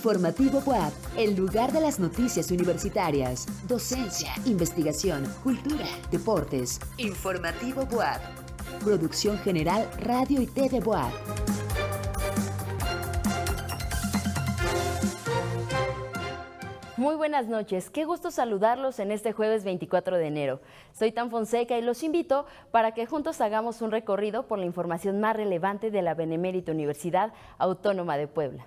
Informativo WAP, el lugar de las noticias universitarias, docencia, investigación, cultura, deportes. Informativo WAP. Producción General Radio y TV WAP. Muy buenas noches, qué gusto saludarlos en este jueves 24 de enero. Soy Tan Fonseca y los invito para que juntos hagamos un recorrido por la información más relevante de la Benemérita Universidad Autónoma de Puebla.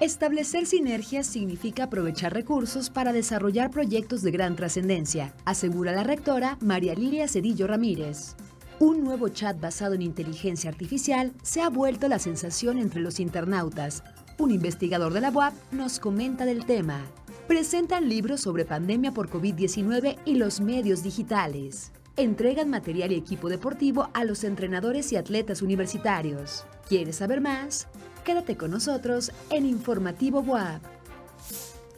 Establecer sinergias significa aprovechar recursos para desarrollar proyectos de gran trascendencia, asegura la rectora María Lilia Cedillo Ramírez. Un nuevo chat basado en inteligencia artificial se ha vuelto la sensación entre los internautas, un investigador de la UAP nos comenta del tema. Presentan libros sobre pandemia por COVID-19 y los medios digitales. Entregan material y equipo deportivo a los entrenadores y atletas universitarios. ¿Quieres saber más? Quédate con nosotros en Informativo WAP.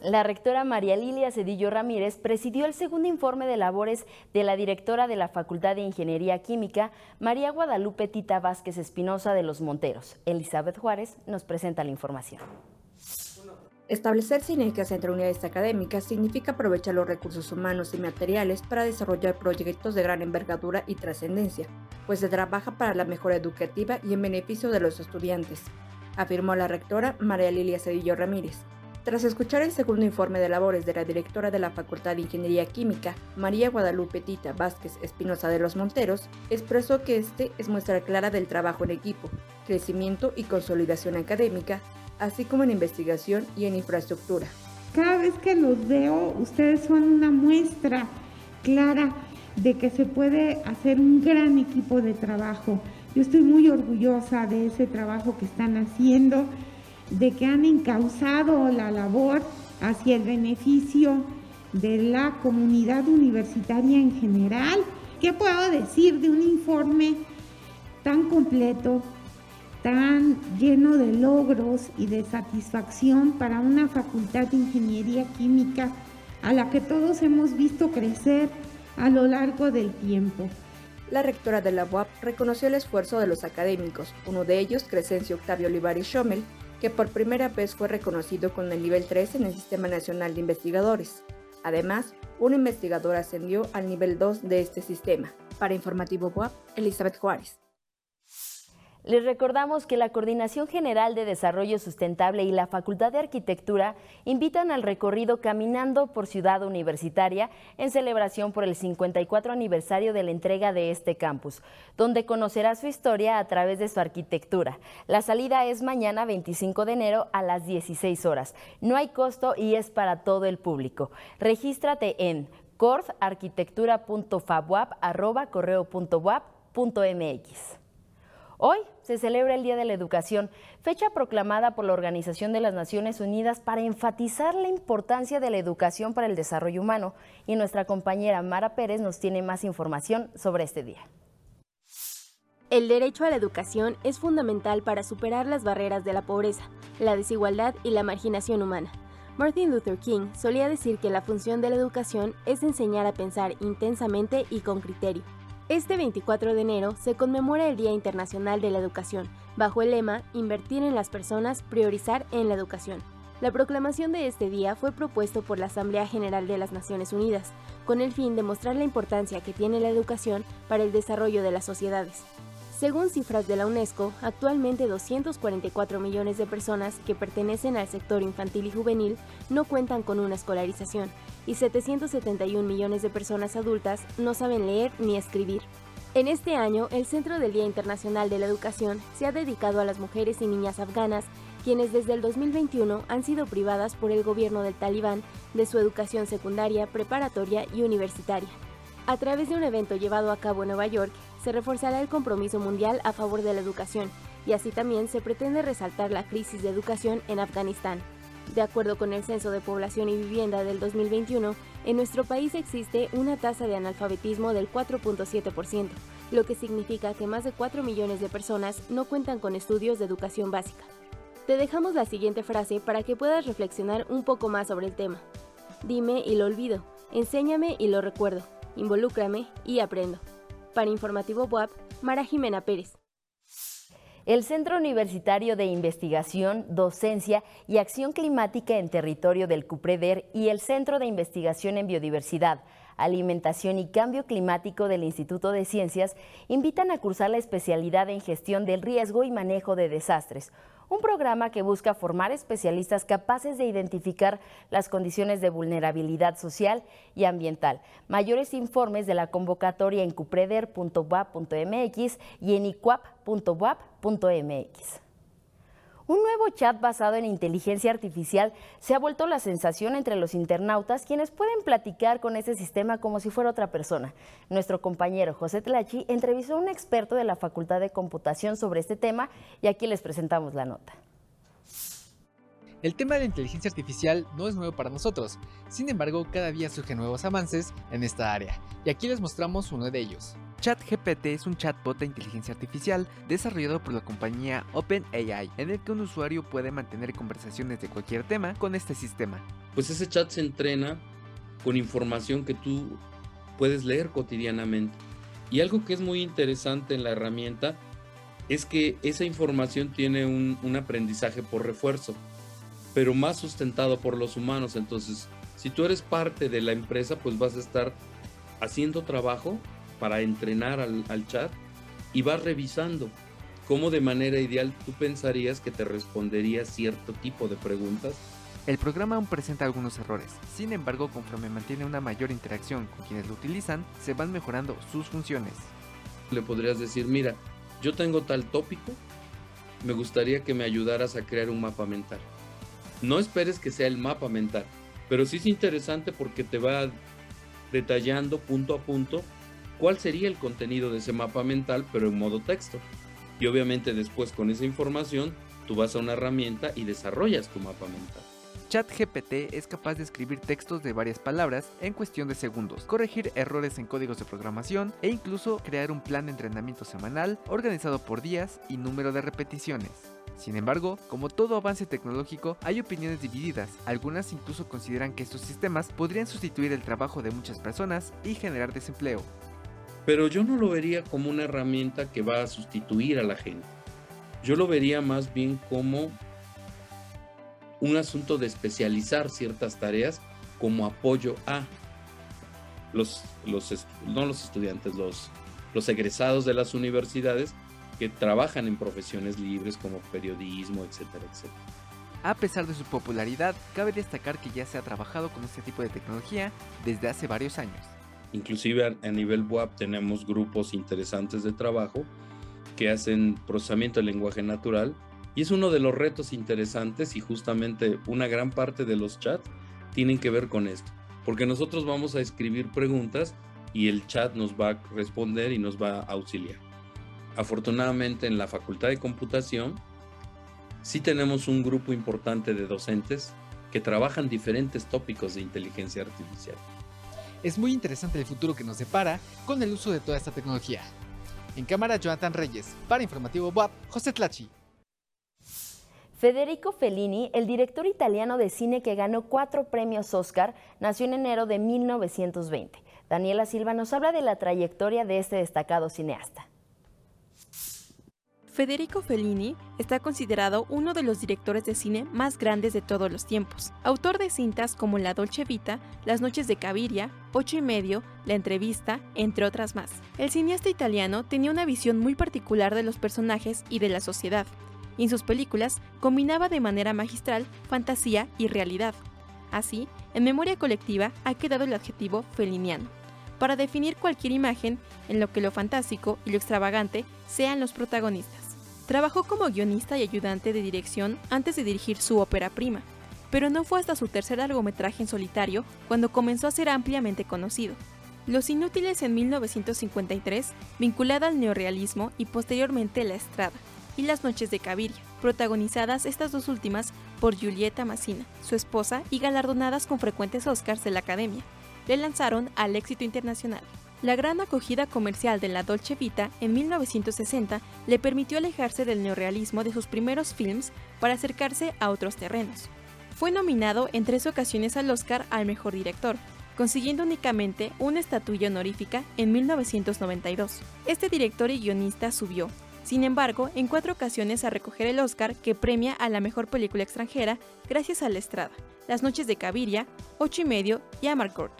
La rectora María Lilia Cedillo Ramírez presidió el segundo informe de labores de la directora de la Facultad de Ingeniería Química, María Guadalupe Tita Vázquez Espinosa de los Monteros. Elizabeth Juárez nos presenta la información. Establecer sinergias entre unidades académicas significa aprovechar los recursos humanos y materiales para desarrollar proyectos de gran envergadura y trascendencia, pues se trabaja para la mejora educativa y en beneficio de los estudiantes, afirmó la rectora María Lilia Cedillo Ramírez. Tras escuchar el segundo informe de labores de la directora de la Facultad de Ingeniería Química, María Guadalupe Tita Vázquez Espinosa de los Monteros, expresó que este es muestra clara del trabajo en equipo, crecimiento y consolidación académica, así como en investigación y en infraestructura. Cada vez que los veo, ustedes son una muestra clara de que se puede hacer un gran equipo de trabajo. Yo estoy muy orgullosa de ese trabajo que están haciendo de que han encauzado la labor hacia el beneficio de la comunidad universitaria en general. ¿Qué puedo decir de un informe tan completo, tan lleno de logros y de satisfacción para una facultad de ingeniería química a la que todos hemos visto crecer a lo largo del tiempo? La rectora de la UAP reconoció el esfuerzo de los académicos, uno de ellos, Crescencio Octavio Olivares Schommel, que por primera vez fue reconocido con el nivel 3 en el Sistema Nacional de Investigadores. Además, un investigador ascendió al nivel 2 de este sistema. Para Informativo WAP, Elizabeth Juárez. Les recordamos que la Coordinación General de Desarrollo Sustentable y la Facultad de Arquitectura invitan al recorrido Caminando por Ciudad Universitaria en celebración por el 54 aniversario de la entrega de este campus, donde conocerá su historia a través de su arquitectura. La salida es mañana 25 de enero a las 16 horas. No hay costo y es para todo el público. Regístrate en cordarquitectura.fabuap.correo.wap.mx. Hoy se celebra el Día de la Educación, fecha proclamada por la Organización de las Naciones Unidas para enfatizar la importancia de la educación para el desarrollo humano. Y nuestra compañera Mara Pérez nos tiene más información sobre este día. El derecho a la educación es fundamental para superar las barreras de la pobreza, la desigualdad y la marginación humana. Martin Luther King solía decir que la función de la educación es enseñar a pensar intensamente y con criterio. Este 24 de enero se conmemora el Día Internacional de la Educación, bajo el lema Invertir en las personas, priorizar en la educación. La proclamación de este día fue propuesto por la Asamblea General de las Naciones Unidas, con el fin de mostrar la importancia que tiene la educación para el desarrollo de las sociedades. Según cifras de la UNESCO, actualmente 244 millones de personas que pertenecen al sector infantil y juvenil no cuentan con una escolarización, y 771 millones de personas adultas no saben leer ni escribir. En este año, el Centro del Día Internacional de la Educación se ha dedicado a las mujeres y niñas afganas, quienes desde el 2021 han sido privadas por el gobierno del talibán de su educación secundaria, preparatoria y universitaria. A través de un evento llevado a cabo en Nueva York, se reforzará el compromiso mundial a favor de la educación y así también se pretende resaltar la crisis de educación en Afganistán. De acuerdo con el Censo de Población y Vivienda del 2021, en nuestro país existe una tasa de analfabetismo del 4.7%, lo que significa que más de 4 millones de personas no cuentan con estudios de educación básica. Te dejamos la siguiente frase para que puedas reflexionar un poco más sobre el tema. Dime y lo olvido, enséñame y lo recuerdo, involúcrame y aprendo. Para Informativo WAP, Mara Jimena Pérez. El Centro Universitario de Investigación, Docencia y Acción Climática en Territorio del CUPREDER y el Centro de Investigación en Biodiversidad, Alimentación y Cambio Climático del Instituto de Ciencias invitan a cursar la especialidad en Gestión del Riesgo y Manejo de Desastres, un programa que busca formar especialistas capaces de identificar las condiciones de vulnerabilidad social y ambiental. Mayores informes de la convocatoria en cupreder.wap.mx y en icuap.wap.mx. Un nuevo chat basado en inteligencia artificial se ha vuelto la sensación entre los internautas quienes pueden platicar con ese sistema como si fuera otra persona. Nuestro compañero José Tlachi entrevistó a un experto de la Facultad de Computación sobre este tema y aquí les presentamos la nota. El tema de la inteligencia artificial no es nuevo para nosotros, sin embargo cada día surgen nuevos avances en esta área, y aquí les mostramos uno de ellos. ChatGPT es un chatbot de inteligencia artificial desarrollado por la compañía OpenAI, en el que un usuario puede mantener conversaciones de cualquier tema con este sistema. Pues ese chat se entrena con información que tú puedes leer cotidianamente. Y algo que es muy interesante en la herramienta es que esa información tiene un, un aprendizaje por refuerzo, pero más sustentado por los humanos. Entonces, si tú eres parte de la empresa, pues vas a estar haciendo trabajo para entrenar al, chat y vas revisando cómo de manera ideal tú pensarías que te respondería cierto tipo de preguntas. El programa aún presenta algunos errores, sin embargo conforme mantiene una mayor interacción con quienes lo utilizan, se van mejorando sus funciones. Le podrías decir, mira, yo tengo tal tópico, me gustaría que me ayudaras a crear un mapa mental. No esperes que sea el mapa mental, pero sí es interesante porque te va detallando punto a punto cuál sería el contenido de ese mapa mental, pero en modo texto. Y obviamente después con esa información, tú vas a una herramienta y desarrollas tu mapa mental. ChatGPT es capaz de escribir textos de varias palabras en cuestión de segundos, corregir errores en códigos de programación e incluso crear un plan de entrenamiento semanal organizado por días y número de repeticiones. Sin embargo, como todo avance tecnológico, hay opiniones divididas. Algunas incluso consideran que estos sistemas podrían sustituir el trabajo de muchas personas y generar desempleo pero yo no lo vería como una herramienta que va a sustituir a la gente. Yo lo vería más bien como un asunto de especializar ciertas tareas como apoyo a los, los no los estudiantes, los, los egresados de las universidades que trabajan en profesiones libres como periodismo, etcétera, etcétera. A pesar de su popularidad, cabe destacar que ya se ha trabajado con este tipo de tecnología desde hace varios años. Inclusive a, nivel WAP tenemos grupos interesantes de trabajo que hacen procesamiento del lenguaje natural y es uno de los retos interesantes y justamente una gran parte de los chats tienen que ver con esto, porque nosotros vamos a escribir preguntas y el chat nos va a responder y nos va a auxiliar. Afortunadamente en la Facultad de Computación sí tenemos un grupo importante de docentes que trabajan diferentes tópicos de inteligencia artificial. Es muy interesante el futuro que nos depara con el uso de toda esta tecnología. En cámara, Jonathan Reyes. Para Informativo WAP, José Tlachi. Federico Fellini, el director italiano de cine que ganó cuatro premios Oscar, nació en enero de 1920. Daniela Silva nos habla de la trayectoria de este destacado cineasta. Federico Fellini está considerado uno de los directores de cine más grandes de todos los tiempos. Autor de cintas como La Dolce Vita, Las Noches de Caviria, Ocho y Medio, La Entrevista, entre otras más. El cineasta italiano tenía una visión muy particular de los personajes y de la sociedad, y en sus películas combinaba de manera magistral fantasía y realidad. Así, en memoria colectiva ha quedado el adjetivo feliniano, para definir cualquier imagen en lo que lo fantástico y lo extravagante sean los protagonistas. Trabajó como guionista y ayudante de dirección antes de dirigir su ópera prima, pero no fue hasta su tercer largometraje en solitario cuando comenzó a ser ampliamente conocido. Los Inútiles en 1953, vinculada al neorealismo y posteriormente La Estrada, y Las Noches de Caviria. protagonizadas estas dos últimas por Julieta Massina, su esposa, y galardonadas con frecuentes Oscars de la Academia. Le lanzaron al éxito internacional. La gran acogida comercial de la Dolce Vita en 1960 le permitió alejarse del neorrealismo de sus primeros films para acercarse a otros terrenos. Fue nominado en tres ocasiones al Oscar al Mejor Director, consiguiendo únicamente una estatuilla honorífica en 1992. Este director y guionista subió, sin embargo, en cuatro ocasiones a recoger el Oscar que premia a la mejor película extranjera gracias a La Estrada, Las Noches de Caviria, Ocho y Medio y Amarcord.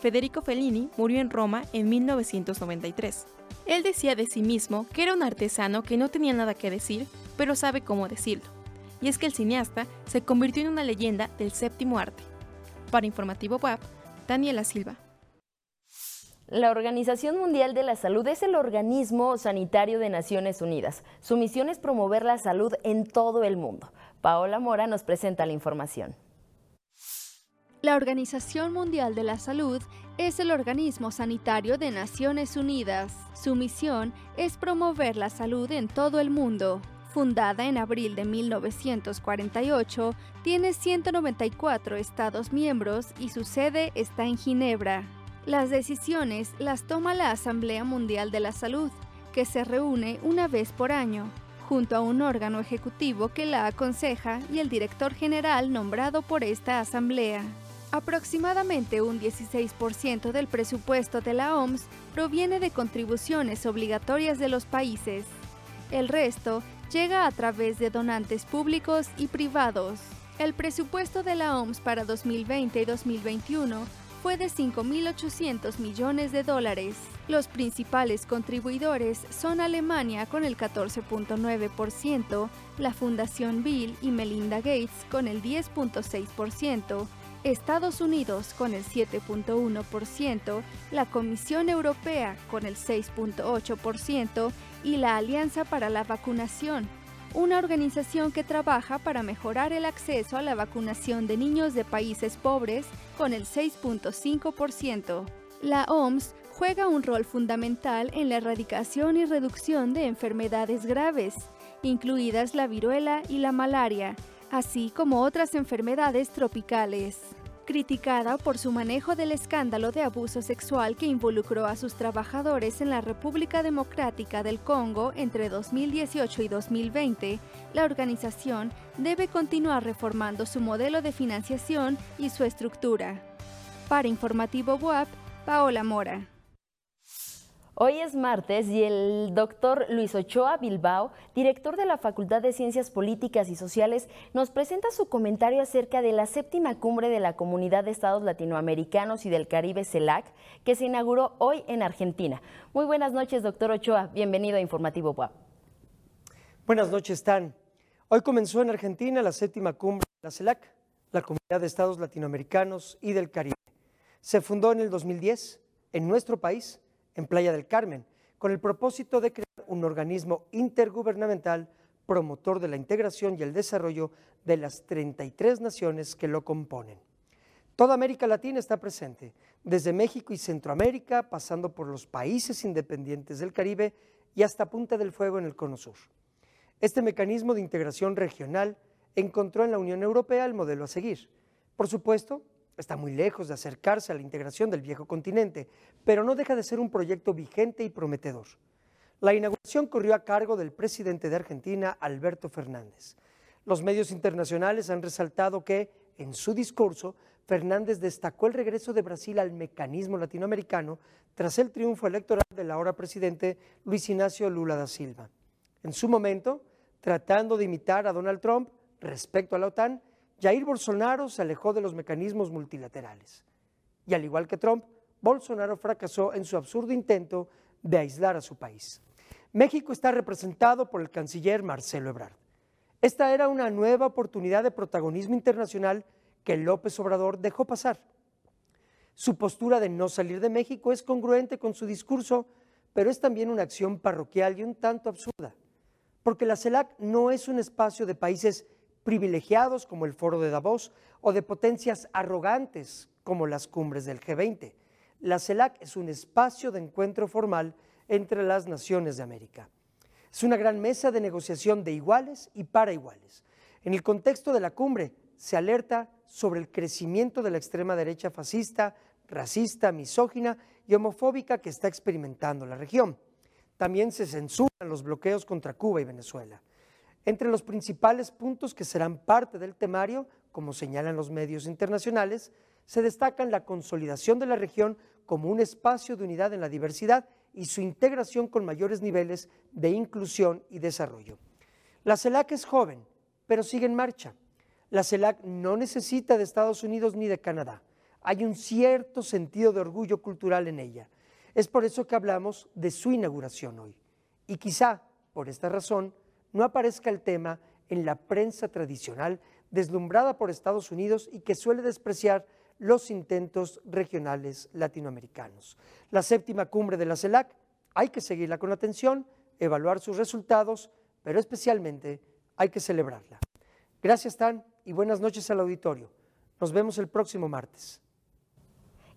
Federico Fellini murió en Roma en 1993. Él decía de sí mismo que era un artesano que no tenía nada que decir, pero sabe cómo decirlo. Y es que el cineasta se convirtió en una leyenda del séptimo arte. Para Informativo Web, Daniela Silva. La Organización Mundial de la Salud es el organismo sanitario de Naciones Unidas. Su misión es promover la salud en todo el mundo. Paola Mora nos presenta la información. La Organización Mundial de la Salud es el organismo sanitario de Naciones Unidas. Su misión es promover la salud en todo el mundo. Fundada en abril de 1948, tiene 194 Estados miembros y su sede está en Ginebra. Las decisiones las toma la Asamblea Mundial de la Salud, que se reúne una vez por año, junto a un órgano ejecutivo que la aconseja y el director general nombrado por esta Asamblea. Aproximadamente un 16% del presupuesto de la OMS proviene de contribuciones obligatorias de los países. El resto llega a través de donantes públicos y privados. El presupuesto de la OMS para 2020 y 2021 fue de 5.800 millones de dólares. Los principales contribuidores son Alemania con el 14.9%, la Fundación Bill y Melinda Gates con el 10.6%, Estados Unidos con el 7.1%, la Comisión Europea con el 6.8% y la Alianza para la Vacunación, una organización que trabaja para mejorar el acceso a la vacunación de niños de países pobres con el 6.5%. La OMS juega un rol fundamental en la erradicación y reducción de enfermedades graves, incluidas la viruela y la malaria, así como otras enfermedades tropicales. Criticada por su manejo del escándalo de abuso sexual que involucró a sus trabajadores en la República Democrática del Congo entre 2018 y 2020, la organización debe continuar reformando su modelo de financiación y su estructura. Para Informativo WAP, Paola Mora. Hoy es martes y el doctor Luis Ochoa Bilbao, director de la Facultad de Ciencias Políticas y Sociales, nos presenta su comentario acerca de la séptima cumbre de la Comunidad de Estados Latinoamericanos y del Caribe CELAC, que se inauguró hoy en Argentina. Muy buenas noches, doctor Ochoa. Bienvenido a Informativo WAP. Buenas noches, Tan. Hoy comenzó en Argentina la séptima cumbre de la CELAC, la Comunidad de Estados Latinoamericanos y del Caribe. Se fundó en el 2010 en nuestro país en Playa del Carmen, con el propósito de crear un organismo intergubernamental promotor de la integración y el desarrollo de las 33 naciones que lo componen. Toda América Latina está presente, desde México y Centroamérica, pasando por los países independientes del Caribe y hasta Punta del Fuego en el Cono Sur. Este mecanismo de integración regional encontró en la Unión Europea el modelo a seguir. Por supuesto, está muy lejos de acercarse a la integración del viejo continente, pero no deja de ser un proyecto vigente y prometedor. La inauguración corrió a cargo del presidente de Argentina, Alberto Fernández. Los medios internacionales han resaltado que, en su discurso, Fernández destacó el regreso de Brasil al mecanismo latinoamericano tras el triunfo electoral del ahora presidente Luis Ignacio Lula da Silva. En su momento, tratando de imitar a Donald Trump respecto a la OTAN, Jair Bolsonaro se alejó de los mecanismos multilaterales. Y al igual que Trump, Bolsonaro fracasó en su absurdo intento de aislar a su país. México está representado por el canciller Marcelo Ebrard. Esta era una nueva oportunidad de protagonismo internacional que López Obrador dejó pasar. Su postura de no salir de México es congruente con su discurso, pero es también una acción parroquial y un tanto absurda, porque la CELAC no es un espacio de países privilegiados como el Foro de Davos o de potencias arrogantes como las cumbres del G20. La CELAC es un espacio de encuentro formal entre las naciones de América. Es una gran mesa de negociación de iguales y para iguales. En el contexto de la cumbre se alerta sobre el crecimiento de la extrema derecha fascista, racista, misógina y homofóbica que está experimentando la región. También se censuran los bloqueos contra Cuba y Venezuela. Entre los principales puntos que serán parte del temario, como señalan los medios internacionales, se destacan la consolidación de la región como un espacio de unidad en la diversidad y su integración con mayores niveles de inclusión y desarrollo. La CELAC es joven, pero sigue en marcha. La CELAC no necesita de Estados Unidos ni de Canadá. Hay un cierto sentido de orgullo cultural en ella. Es por eso que hablamos de su inauguración hoy. Y quizá, por esta razón, no aparezca el tema en la prensa tradicional deslumbrada por Estados Unidos y que suele despreciar los intentos regionales latinoamericanos. La séptima cumbre de la CELAC hay que seguirla con atención, evaluar sus resultados, pero especialmente hay que celebrarla. Gracias, Tan, y buenas noches al auditorio. Nos vemos el próximo martes.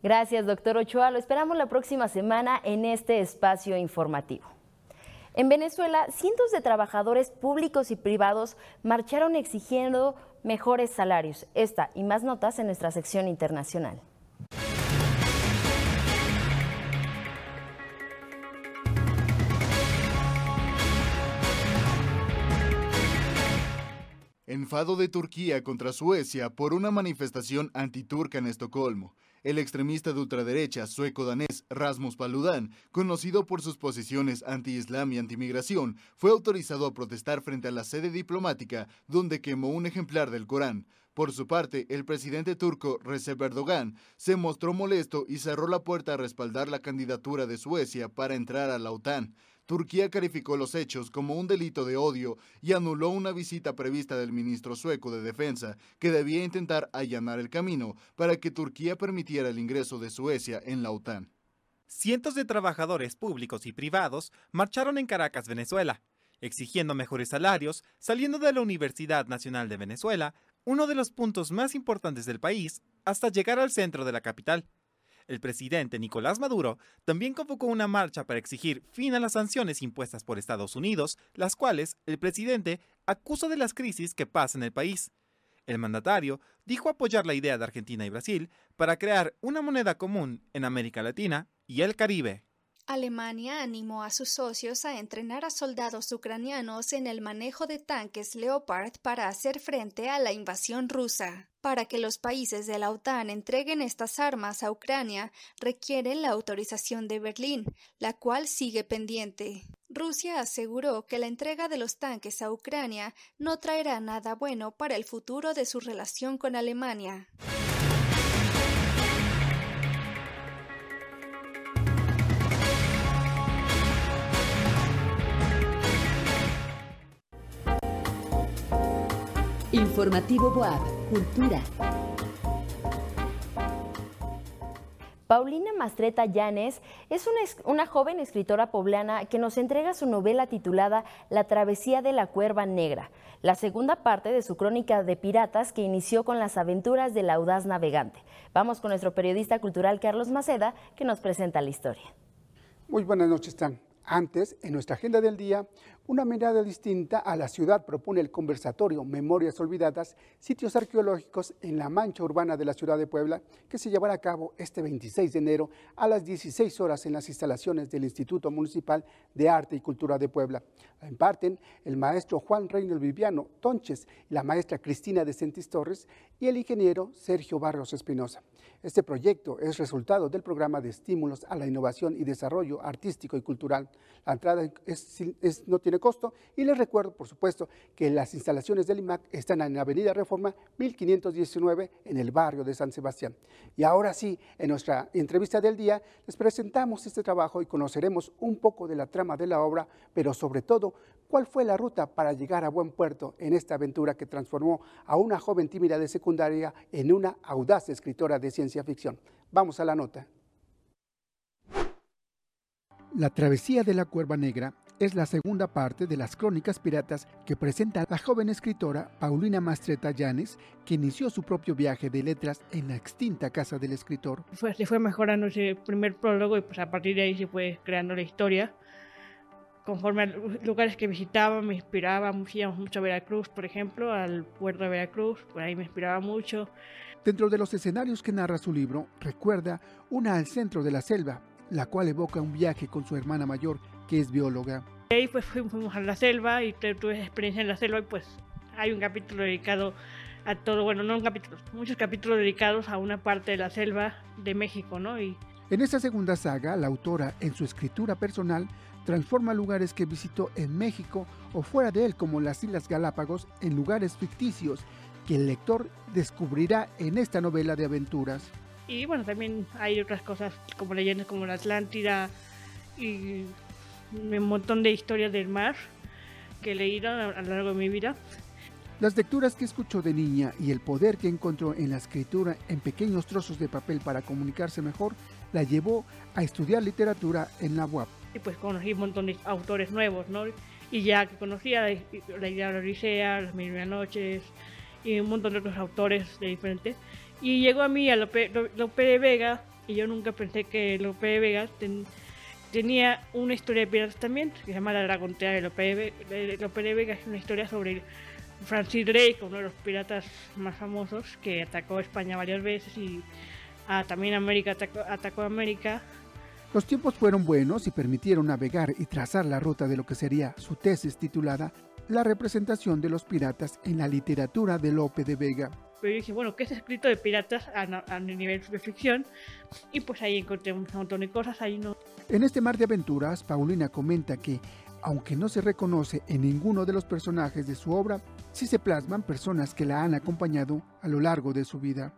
Gracias, doctor Ochoa. Lo esperamos la próxima semana en este espacio informativo. En Venezuela, cientos de trabajadores públicos y privados marcharon exigiendo mejores salarios. Esta y más notas en nuestra sección internacional. Enfado de Turquía contra Suecia por una manifestación antiturca en Estocolmo. El extremista de ultraderecha sueco-danés Rasmus Paludan, conocido por sus posiciones anti-islam y anti-migración, fue autorizado a protestar frente a la sede diplomática donde quemó un ejemplar del Corán. Por su parte, el presidente turco Recep Erdogan se mostró molesto y cerró la puerta a respaldar la candidatura de Suecia para entrar a la OTAN. Turquía calificó los hechos como un delito de odio y anuló una visita prevista del ministro sueco de Defensa, que debía intentar allanar el camino para que Turquía permitiera el ingreso de Suecia en la OTAN. Cientos de trabajadores públicos y privados marcharon en Caracas, Venezuela, exigiendo mejores salarios, saliendo de la Universidad Nacional de Venezuela, uno de los puntos más importantes del país, hasta llegar al centro de la capital. El presidente Nicolás Maduro también convocó una marcha para exigir fin a las sanciones impuestas por Estados Unidos, las cuales el presidente acusa de las crisis que pasa en el país. El mandatario dijo apoyar la idea de Argentina y Brasil para crear una moneda común en América Latina y el Caribe. Alemania animó a sus socios a entrenar a soldados ucranianos en el manejo de tanques Leopard para hacer frente a la invasión rusa. Para que los países de la OTAN entreguen estas armas a Ucrania, requieren la autorización de Berlín, la cual sigue pendiente. Rusia aseguró que la entrega de los tanques a Ucrania no traerá nada bueno para el futuro de su relación con Alemania. Informativo Boab, Cultura. Paulina Mastreta Llanes es una, una, joven escritora poblana que nos entrega su novela titulada La travesía de la cuerva negra, la segunda parte de su crónica de piratas que inició con las aventuras del audaz navegante. Vamos con nuestro periodista cultural Carlos Maceda que nos presenta la historia. Muy buenas noches, Tan. Antes, en nuestra agenda del día, una mirada distinta a la ciudad propone el conversatorio Memorias Olvidadas, sitios arqueológicos en la mancha urbana de la ciudad de Puebla, que se llevará a cabo este 26 de enero a las 16 horas en las instalaciones del Instituto Municipal de Arte y Cultura de Puebla. La imparten el maestro Juan Reynolds Viviano Tonches y la maestra Cristina de Sentis Torres y el ingeniero Sergio Barros Espinosa. Este proyecto es resultado del programa de estímulos a la innovación y desarrollo artístico y cultural. La entrada no tiene costo y les recuerdo, por supuesto, que las instalaciones del IMAC están en Avenida Reforma 1519 en el barrio de San Sebastián. Y ahora sí, en nuestra entrevista del día les presentamos este trabajo y conoceremos un poco de la trama de la obra, pero sobre todo cuál fue la ruta para llegar a buen puerto en esta aventura que transformó a una joven tímida de secundaria en una audaz escritora de ciencia ficción. Vamos a la nota. La travesía de la Cuerva Negra es la segunda parte de las crónicas piratas que presenta la joven escritora Paulina Mastreta Llanes, que inició su propio viaje de letras en la extinta casa del escritor. Fue, se fue mejorando ese primer prólogo y pues a partir de ahí se fue creando la historia. Conforme a los lugares que visitaba, me inspiraba, íbamos mucho a Veracruz, por ejemplo, al puerto de Veracruz, por ahí me inspiraba mucho. Dentro de los escenarios que narra su libro, recuerda una al centro de la selva, la cual evoca un viaje con su hermana mayor, que es bióloga. Ahí pues fuimos a la selva y tuve experiencia en la selva y pues hay un capítulo dedicado a todo, bueno, no un capítulo, muchos capítulos dedicados a una parte de la selva de México, ¿no? Y en esta segunda saga, la autora, en su escritura personal, transforma lugares que visitó en México o fuera de él, como las Islas Galápagos, en lugares ficticios que el lector descubrirá en esta novela de aventuras. Y bueno, también hay otras cosas como leyendas como la Atlántida y un montón de historias del mar que he leído a lo largo de mi vida. Las lecturas que escuchó de niña y el poder que encontró en la escritura en pequeños trozos de papel para comunicarse mejor la llevó a estudiar literatura en la UAP. Y pues conocí un montón de autores nuevos, ¿no? Y ya que conocía la idea de la Odisea, las Mil Noches y un montón de otros autores de diferentes. Y llegó a mí a Lope, de Vega y yo nunca pensé que Lope de Vega tenía una historia de piratas también, que se llama La Dragontea de Lope de, Lope de Vega. Es una historia sobre Francis Drake, uno de los piratas más famosos que atacó España varias veces y ah, también América atacó, atacó América. Los tiempos fueron buenos y permitieron navegar y trazar la ruta de lo que sería su tesis titulada La representación de los piratas en la literatura de Lope de Vega. Pero yo dije, bueno, ¿qué es escrito de piratas a, a nivel de ficción? Y pues ahí encontré un montón de cosas, ahí no. En este mar de aventuras, Paulina comenta que aunque no se reconoce en ninguno de los personajes de su obra, sí se plasman personas que la han acompañado a lo largo de su vida.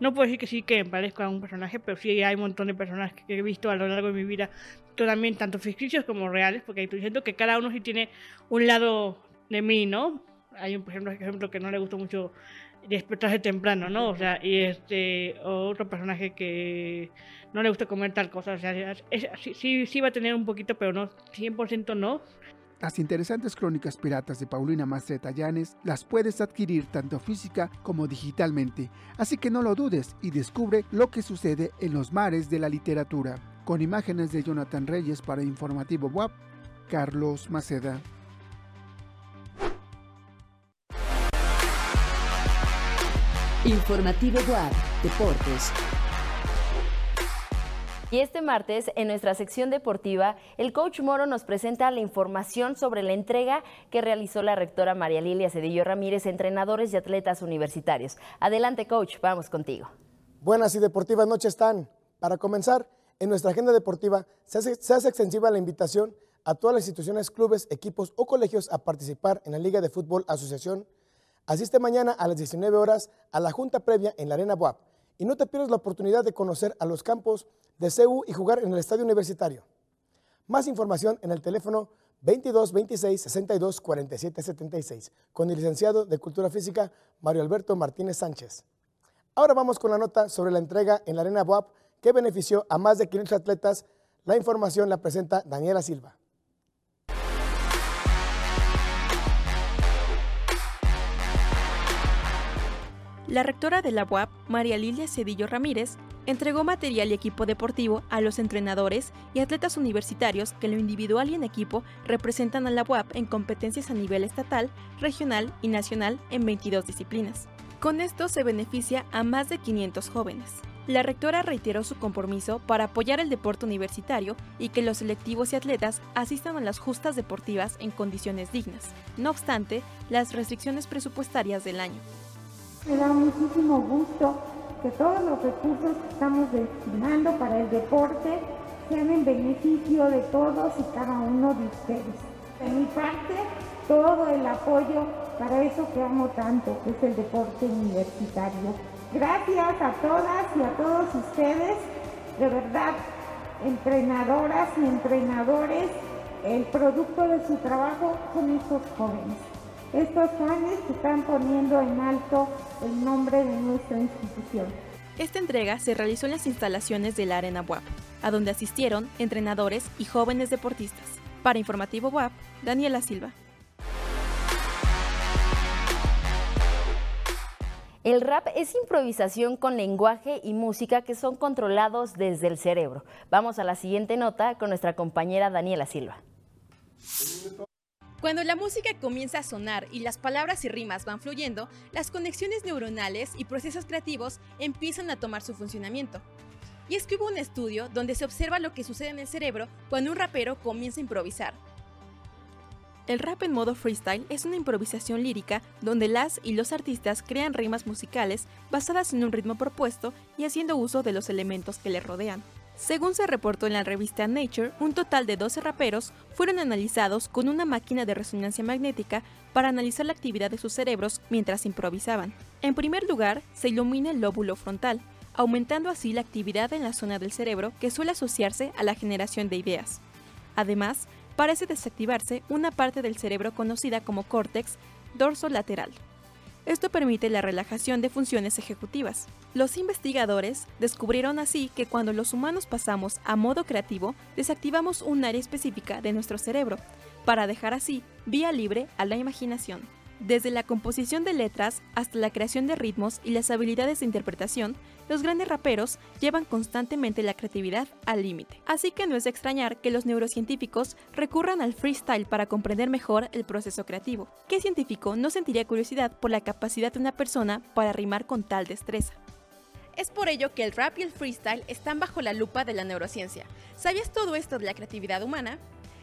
No puedo decir que sí que me parezco a un personaje, pero sí hay un montón de personajes que he visto a lo largo de mi vida, también tanto ficticios como reales, porque estoy diciendo que cada uno sí tiene un lado de mí, ¿no? Hay un por ejemplo que no le gustó mucho despertarse temprano, ¿no? O sea, y este otro personaje que no le gusta comer tal cosa, o sea, sí, sí, va a tener un poquito, pero no, 100% no. Las interesantes crónicas piratas de Paulina Mastreta Llanes las puedes adquirir tanto física como digitalmente, así que no lo dudes y descubre lo que sucede en los mares de la literatura. Con imágenes de Jonathan Reyes para Informativo WAP, Carlos Maceda. Informativo WAP, Deportes. Y este martes, en nuestra sección deportiva, el coach Moro nos presenta la información sobre la entrega que realizó la rectora María Lilia Cedillo Ramírez, entrenadores y atletas universitarios. Adelante, coach, vamos contigo. Buenas y deportivas noches están. Para comenzar, en nuestra agenda deportiva se hace, extensiva la invitación a todas las instituciones, clubes, equipos o colegios a participar en la Liga de Fútbol Asociación. Asiste mañana a las 19 horas a la junta previa en la Arena Boab y no te pierdas la oportunidad de conocer a los campos de CEU y jugar en el estadio universitario. Más información en el teléfono 22 26 62 47 76 con el licenciado de Cultura Física Mario Alberto Martínez Sánchez. Ahora vamos con la nota sobre la entrega en la Arena BOAP que benefició a más de 500 atletas. La información la presenta Daniela Silva. La rectora de la UAP, María Lilia Cedillo Ramírez, entregó material y equipo deportivo a los entrenadores y atletas universitarios que lo individual y en equipo representan a la UAP en competencias a nivel estatal, regional y nacional en 22 disciplinas. Con esto se beneficia a más de 500 jóvenes. La rectora reiteró su compromiso para apoyar el deporte universitario y que los selectivos y atletas asistan a las justas deportivas en condiciones dignas, no obstante las restricciones presupuestarias del año. Me da muchísimo gusto que todos los recursos que estamos destinando para el deporte sean en beneficio de todos y cada uno de ustedes. De mi parte, todo el apoyo para eso que amo tanto, que es el deporte universitario. Gracias a todas y a todos ustedes, de verdad, entrenadoras y entrenadores, el producto de su trabajo son estos jóvenes. Estos que están poniendo en alto el nombre de nuestra institución. Esta entrega se realizó en las instalaciones de la Arena WAP, a donde asistieron entrenadores y jóvenes deportistas. Para Informativo WAP, Daniela Silva. El rap es improvisación con lenguaje y música que son controlados desde el cerebro. Vamos a la siguiente nota con nuestra compañera Daniela Silva. Cuando la música comienza a sonar y las palabras y rimas van fluyendo, las conexiones neuronales y procesos creativos empiezan a tomar su funcionamiento. Y es que un estudio donde se observa lo que sucede en el cerebro cuando un rapero comienza a improvisar. El rap en modo freestyle es una improvisación lírica donde las y los artistas crean rimas musicales basadas en un ritmo propuesto y haciendo uso de los elementos que le rodean. Según se reportó en la revista Nature, un total de 12 raperos fueron analizados con una máquina de resonancia magnética para analizar la actividad de sus cerebros mientras improvisaban. En primer lugar, se ilumina el lóbulo frontal, aumentando así la actividad en la zona del cerebro que suele asociarse a la generación de ideas. Además, parece desactivarse una parte del cerebro conocida como córtex dorsolateral. Esto permite la relajación de funciones ejecutivas. Los investigadores descubrieron así que cuando los humanos pasamos a modo creativo, desactivamos un área específica de nuestro cerebro, para dejar así vía libre a la imaginación. Desde la composición de letras hasta la creación de ritmos y las habilidades de interpretación, los grandes raperos llevan constantemente la creatividad al límite. Así que no es de extrañar que los neurocientíficos recurran al freestyle para comprender mejor el proceso creativo. ¿Qué científico no sentiría curiosidad por la capacidad de una persona para rimar con tal destreza? Es por ello que el rap y el freestyle están bajo la lupa de la neurociencia. ¿Sabías todo esto de la creatividad humana?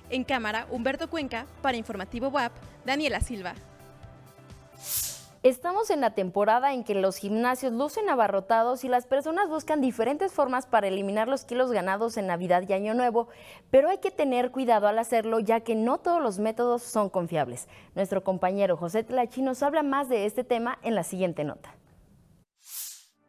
En cámara, Humberto Cuenca, para Informativo WAP, Daniela Silva. Estamos en la temporada en que los gimnasios lucen abarrotados y las personas buscan diferentes formas para eliminar los kilos ganados en Navidad y Año Nuevo, pero hay que tener cuidado al hacerlo ya que no todos los métodos son confiables. Nuestro compañero José Tlachi nos habla más de este tema en la siguiente nota.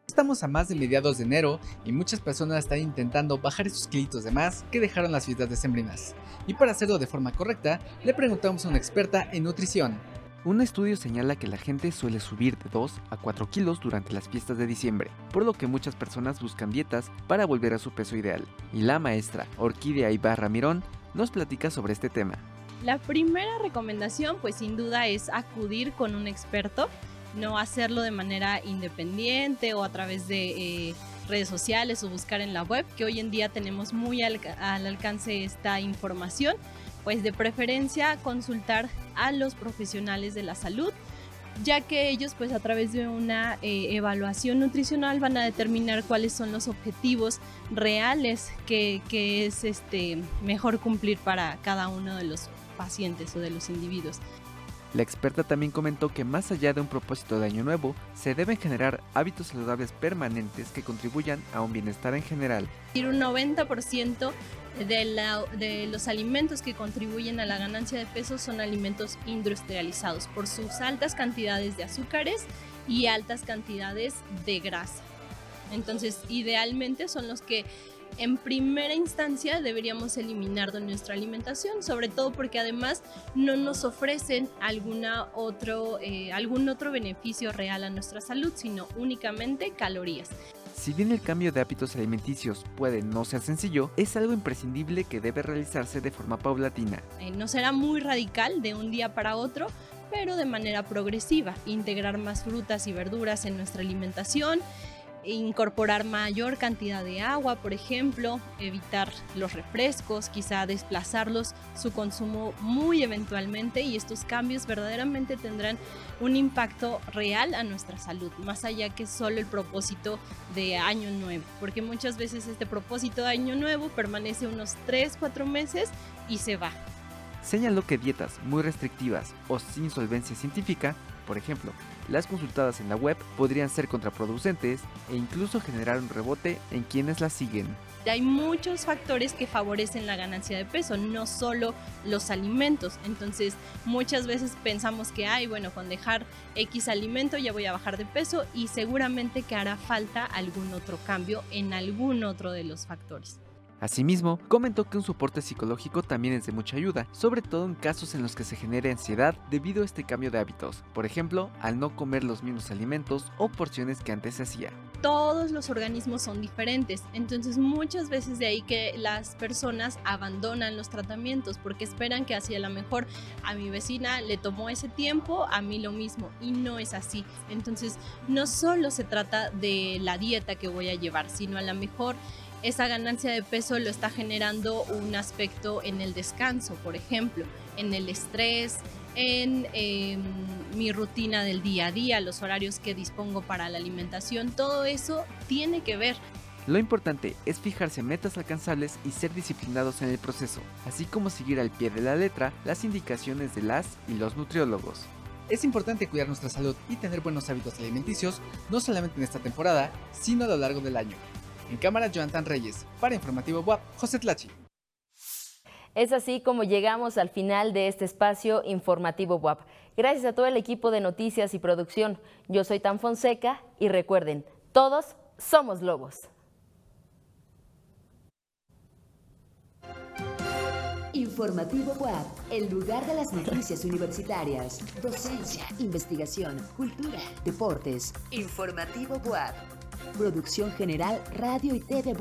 Estamos a más de mediados de enero y muchas personas están intentando bajar esos kilitos de más que dejaron las fiestas decembrinas. Y para hacerlo de forma correcta, le preguntamos a una experta en nutrición. Un estudio señala que la gente suele subir de 2 a 4 kilos durante las fiestas de diciembre, por lo que muchas personas buscan dietas para volver a su peso ideal. Y la maestra Orquídea Ibarra Mirón nos platica sobre este tema. La primera recomendación, pues sin duda, es acudir con un experto, no hacerlo de manera independiente o a través de eh, redes sociales o buscar en la web, que hoy en día tenemos muy al, al alcance esta información pues de preferencia consultar a los profesionales de la salud ya que ellos pues a través de una eh, evaluación nutricional van a determinar cuáles son los objetivos reales que, que, es este, mejor cumplir para cada uno de los pacientes o de los individuos. La experta también comentó que más allá de un propósito de año nuevo, se deben generar hábitos saludables permanentes que contribuyan a un bienestar en general. Un 90% de, los alimentos que contribuyen a la ganancia de peso son alimentos industrializados por sus altas cantidades de azúcares y altas cantidades de grasa. Entonces, idealmente son los que en primera instancia deberíamos eliminar de nuestra alimentación, sobre todo porque además no nos ofrecen alguna otro, eh, algún otro beneficio real a nuestra salud, sino únicamente calorías. Si bien el cambio de hábitos alimenticios puede no ser sencillo, es algo imprescindible que debe realizarse de forma paulatina. Eh, no será muy radical de un día para otro, pero de manera progresiva. Integrar más frutas y verduras en nuestra alimentación, incorporar mayor cantidad de agua, por ejemplo, evitar los refrescos, quizá desplazarlos su consumo muy eventualmente y estos cambios verdaderamente tendrán un impacto real a nuestra salud, más allá que solo el propósito de año nuevo, porque muchas veces este propósito de año nuevo permanece unos 3, 4 meses y se va. Señaló que dietas muy restrictivas o sin solvencia científica, por ejemplo, las consultadas en la web podrían ser contraproducentes e incluso generar un rebote en quienes las siguen. Hay muchos factores que favorecen la ganancia de peso, no solo los alimentos. Entonces, muchas veces pensamos que, ay, bueno, con dejar X alimento ya voy a bajar de peso y seguramente que hará falta algún otro cambio en algún otro de los factores. Asimismo, comentó que un soporte psicológico también es de mucha ayuda, sobre todo en casos en los que se genere ansiedad debido a este cambio de hábitos, por ejemplo, al no comer los mismos alimentos o porciones que antes se hacía. todos los organismos son diferentes. Entonces muchas veces de ahí que las personas abandonan los tratamientos porque esperan que así a lo mejor a mi vecina le tomó ese tiempo, a mí lo mismo. Y no es así. Entonces no solo se trata de la dieta que voy a llevar, sino a lo mejor esa ganancia de peso lo está generando un aspecto en el descanso, por ejemplo, en el estrés, en em, mi rutina del día a día, los horarios que dispongo para la alimentación, todo eso tiene que ver. Lo importante es fijarse metas alcanzables y ser disciplinados en el proceso, así como seguir al pie de la letra las indicaciones de las y los nutriólogos. Es importante cuidar nuestra salud y tener buenos hábitos alimenticios, no solamente en esta temporada, sino a lo largo del año. En cámara, Jonathan Reyes. Para Informativo WAP, José Tlachi. Es así como llegamos al final de este espacio informativo WAP. Gracias a todo el equipo de noticias y producción. Yo soy Tan Fonseca y recuerden, todos somos lobos. Informativo WAP, el lugar de las noticias universitarias, docencia, investigación, cultura, deportes. Informativo WAP. Producción General Radio y TV.